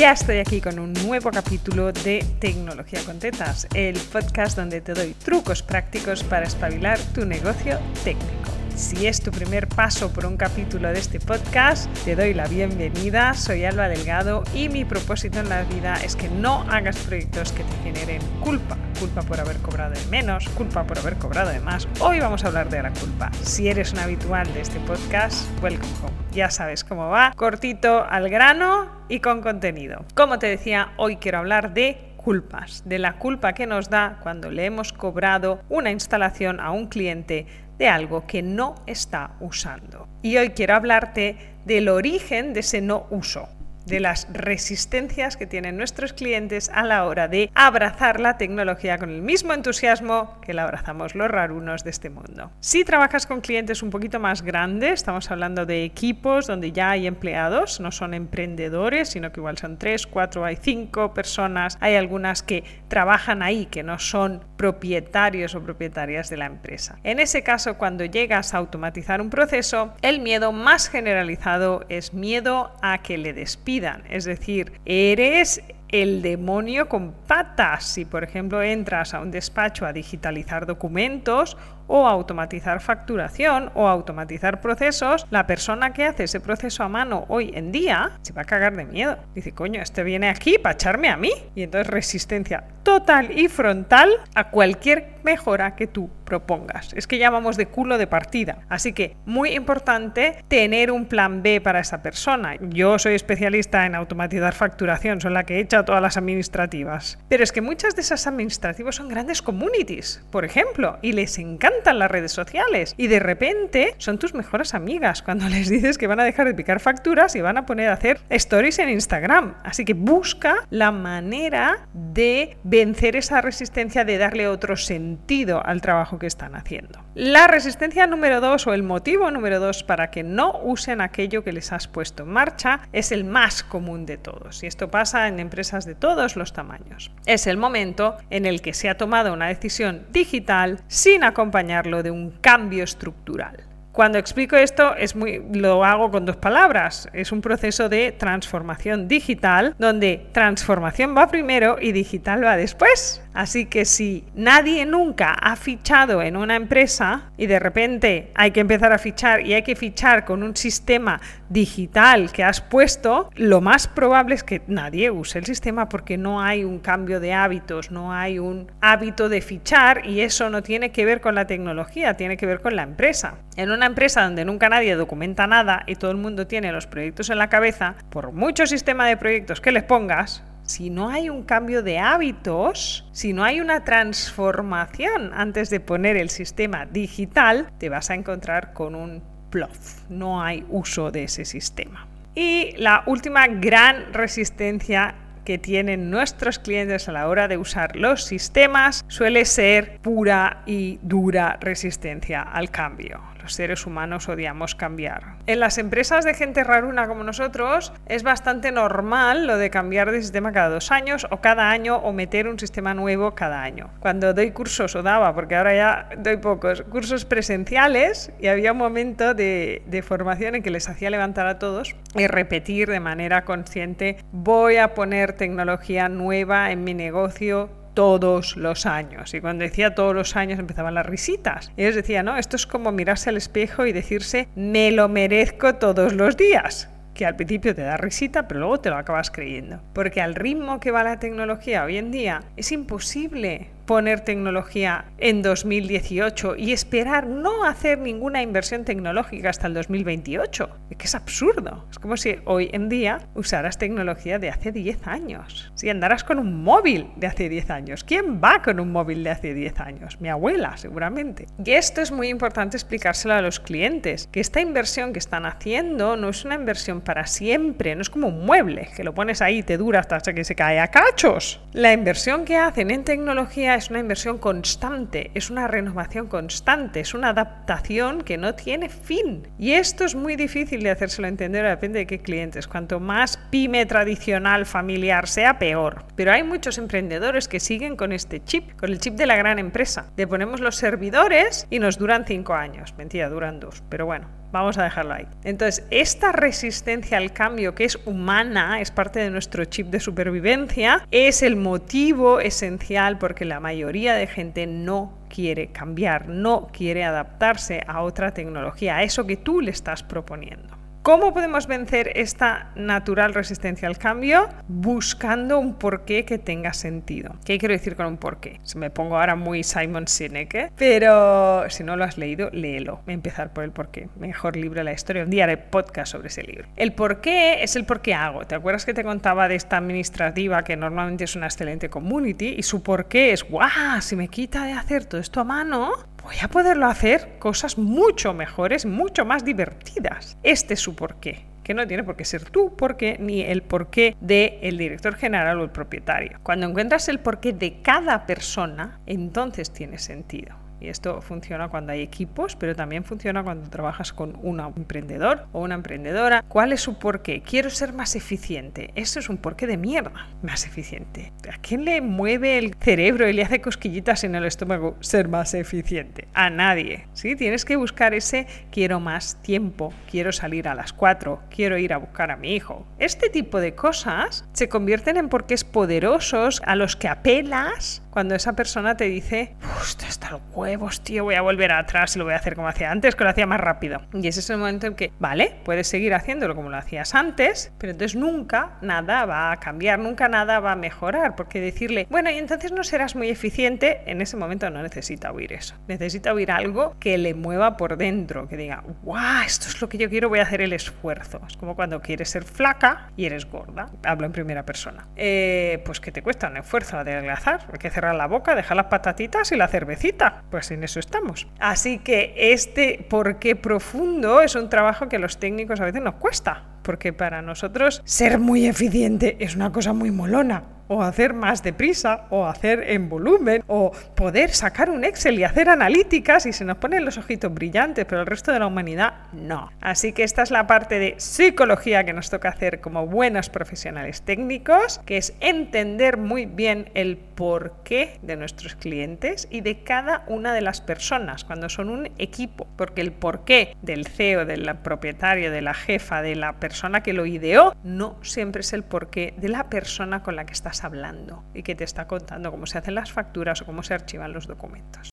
Ya estoy aquí con un nuevo capítulo de Tecnología con Tetas, el podcast donde te doy trucos prácticos para espabilar tu negocio técnico. Si es tu primer paso por un capítulo de este podcast, te doy la bienvenida. Soy Alba Delgado y mi propósito en la vida es que no hagas proyectos que te generen culpa. Culpa por haber cobrado de menos, culpa por haber cobrado de más. Hoy vamos a hablar de la culpa. Si eres un habitual de este podcast, welcome home. Ya sabes cómo va. Cortito al grano y con contenido. Como te decía, hoy quiero hablar de culpas, de la culpa que nos da cuando le hemos cobrado una instalación a un cliente de algo que no está usando. Y hoy quiero hablarte del origen de ese no uso de las resistencias que tienen nuestros clientes a la hora de abrazar la tecnología con el mismo entusiasmo que la abrazamos los rarunos de este mundo. Si trabajas con clientes un poquito más grandes, estamos hablando de equipos donde ya hay empleados, no son emprendedores, sino que igual son tres, cuatro, hay cinco personas, hay algunas que trabajan ahí, que no son propietarios o propietarias de la empresa. En ese caso, cuando llegas a automatizar un proceso, el miedo más generalizado es miedo a que le despidan es decir, eres el demonio con patas. Si, por ejemplo, entras a un despacho a digitalizar documentos o automatizar facturación o automatizar procesos, la persona que hace ese proceso a mano hoy en día se va a cagar de miedo. Dice, coño, este viene aquí para echarme a mí. Y entonces resistencia total y frontal a cualquier mejora que tú propongas. Es que llamamos de culo de partida. Así que muy importante tener un plan B para esa persona. Yo soy especialista en automatizar facturación, soy la que he hecho todas las administrativas. Pero es que muchas de esas administrativas son grandes communities, por ejemplo, y les encanta las redes sociales y de repente son tus mejores amigas cuando les dices que van a dejar de picar facturas y van a poner a hacer stories en Instagram. Así que busca la manera de vencer esa resistencia, de darle otro sentido al trabajo que están haciendo. La resistencia número dos o el motivo número dos para que no usen aquello que les has puesto en marcha es el más común de todos. Y esto pasa en empresas de todos los tamaños. Es el momento en el que se ha tomado una decisión digital sin acompañar de un cambio estructural. Cuando explico esto es muy lo hago con dos palabras, es un proceso de transformación digital donde transformación va primero y digital va después. Así que si nadie nunca ha fichado en una empresa y de repente hay que empezar a fichar y hay que fichar con un sistema digital que has puesto, lo más probable es que nadie use el sistema porque no hay un cambio de hábitos, no hay un hábito de fichar y eso no tiene que ver con la tecnología, tiene que ver con la empresa. En una empresa donde nunca nadie documenta nada y todo el mundo tiene los proyectos en la cabeza, por mucho sistema de proyectos que les pongas, si no hay un cambio de hábitos, si no hay una transformación antes de poner el sistema digital, te vas a encontrar con un plof. No hay uso de ese sistema. Y la última gran resistencia que tienen nuestros clientes a la hora de usar los sistemas suele ser pura y dura resistencia al cambio los seres humanos odiamos cambiar. En las empresas de gente raruna como nosotros es bastante normal lo de cambiar de sistema cada dos años o cada año o meter un sistema nuevo cada año. Cuando doy cursos o daba, porque ahora ya doy pocos, cursos presenciales y había un momento de, de formación en que les hacía levantar a todos y repetir de manera consciente, voy a poner tecnología nueva en mi negocio todos los años. Y cuando decía todos los años empezaban las risitas. Y ellos decían, no, esto es como mirarse al espejo y decirse, me lo merezco todos los días que al principio te da risita, pero luego te lo acabas creyendo. Porque al ritmo que va la tecnología hoy en día, es imposible poner tecnología en 2018 y esperar no hacer ninguna inversión tecnológica hasta el 2028. Es que es absurdo. Es como si hoy en día usaras tecnología de hace 10 años. Si andaras con un móvil de hace 10 años. ¿Quién va con un móvil de hace 10 años? Mi abuela, seguramente. Y esto es muy importante explicárselo a los clientes, que esta inversión que están haciendo no es una inversión para siempre, no es como un mueble, que lo pones ahí y te dura hasta que se cae a cachos. La inversión que hacen en tecnología es una inversión constante, es una renovación constante, es una adaptación que no tiene fin. Y esto es muy difícil de hacérselo entender, depende de qué clientes. Cuanto más pyme tradicional, familiar sea, peor. Pero hay muchos emprendedores que siguen con este chip, con el chip de la gran empresa. Le ponemos los servidores y nos duran cinco años. Mentira, duran dos, pero bueno vamos a dejarlo ahí. Entonces, esta resistencia al cambio que es humana, es parte de nuestro chip de supervivencia, es el motivo esencial porque la mayoría de gente no quiere cambiar, no quiere adaptarse a otra tecnología, a eso que tú le estás proponiendo. ¿Cómo podemos vencer esta natural resistencia al cambio? Buscando un porqué que tenga sentido. ¿Qué quiero decir con un porqué? Se me pongo ahora muy Simon Sinek, ¿eh? pero si no lo has leído, léelo. Empezar por el porqué. Mejor libro de la historia. Un día haré podcast sobre ese libro. El porqué es el por qué hago. ¿Te acuerdas que te contaba de esta administrativa que normalmente es una excelente community y su porqué es, ¡guau! Si me quita de hacer todo esto a mano, voy a poderlo hacer cosas mucho mejores, mucho más divertidas. Este es su porqué que no tiene por qué ser tu porqué ni el porqué del director general o el propietario. Cuando encuentras el porqué de cada persona, entonces tiene sentido. Y esto funciona cuando hay equipos, pero también funciona cuando trabajas con un emprendedor o una emprendedora. ¿Cuál es su porqué? Quiero ser más eficiente. Eso es un porqué de mierda. Más eficiente. ¿A quién le mueve el cerebro y le hace cosquillitas en el estómago ser más eficiente? A nadie. ¿sí? Tienes que buscar ese quiero más tiempo, quiero salir a las 4, quiero ir a buscar a mi hijo. Este tipo de cosas se convierten en porqués poderosos a los que apelas cuando esa persona te dice, esto está los huevos, tío, voy a volver atrás y lo voy a hacer como hacía antes, que lo hacía más rápido. Y ese es el momento en que, vale, puedes seguir haciéndolo como lo hacías antes, pero entonces nunca nada va a cambiar, nunca nada va a mejorar, porque decirle, bueno, y entonces no serás muy eficiente, en ese momento no necesita oír eso. Necesita oír algo que le mueva por dentro, que diga, guau, esto es lo que yo quiero, voy a hacer el esfuerzo. Es como cuando quieres ser flaca y eres gorda. Hablo en primera persona. Eh, pues que te cuesta un esfuerzo adelgazar, hay que cerrar la boca, dejar las patatitas y la cervecita. Pues en eso estamos. Así que este porqué profundo es un trabajo que a los técnicos a veces nos cuesta, porque para nosotros ser muy eficiente es una cosa muy molona o hacer más deprisa, o hacer en volumen, o poder sacar un Excel y hacer analíticas y se nos ponen los ojitos brillantes, pero el resto de la humanidad no. Así que esta es la parte de psicología que nos toca hacer como buenos profesionales técnicos, que es entender muy bien el porqué de nuestros clientes y de cada una de las personas cuando son un equipo, porque el porqué del CEO, del propietario, de la jefa, de la persona que lo ideó, no siempre es el porqué de la persona con la que hablando y que te está contando cómo se hacen las facturas o cómo se archivan los documentos.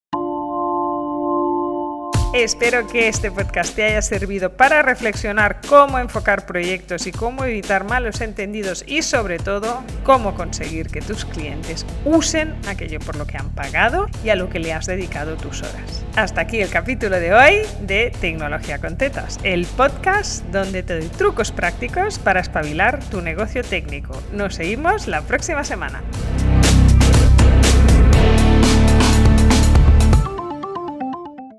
Espero que este podcast te haya servido para reflexionar cómo enfocar proyectos y cómo evitar malos entendidos y sobre todo cómo conseguir que tus clientes usen aquello por lo que han pagado y a lo que le has dedicado tus horas. Hasta aquí el capítulo de hoy de Tecnología con Tetas, el podcast donde te doy trucos prácticos para espabilar tu negocio técnico. Nos seguimos la próxima semana.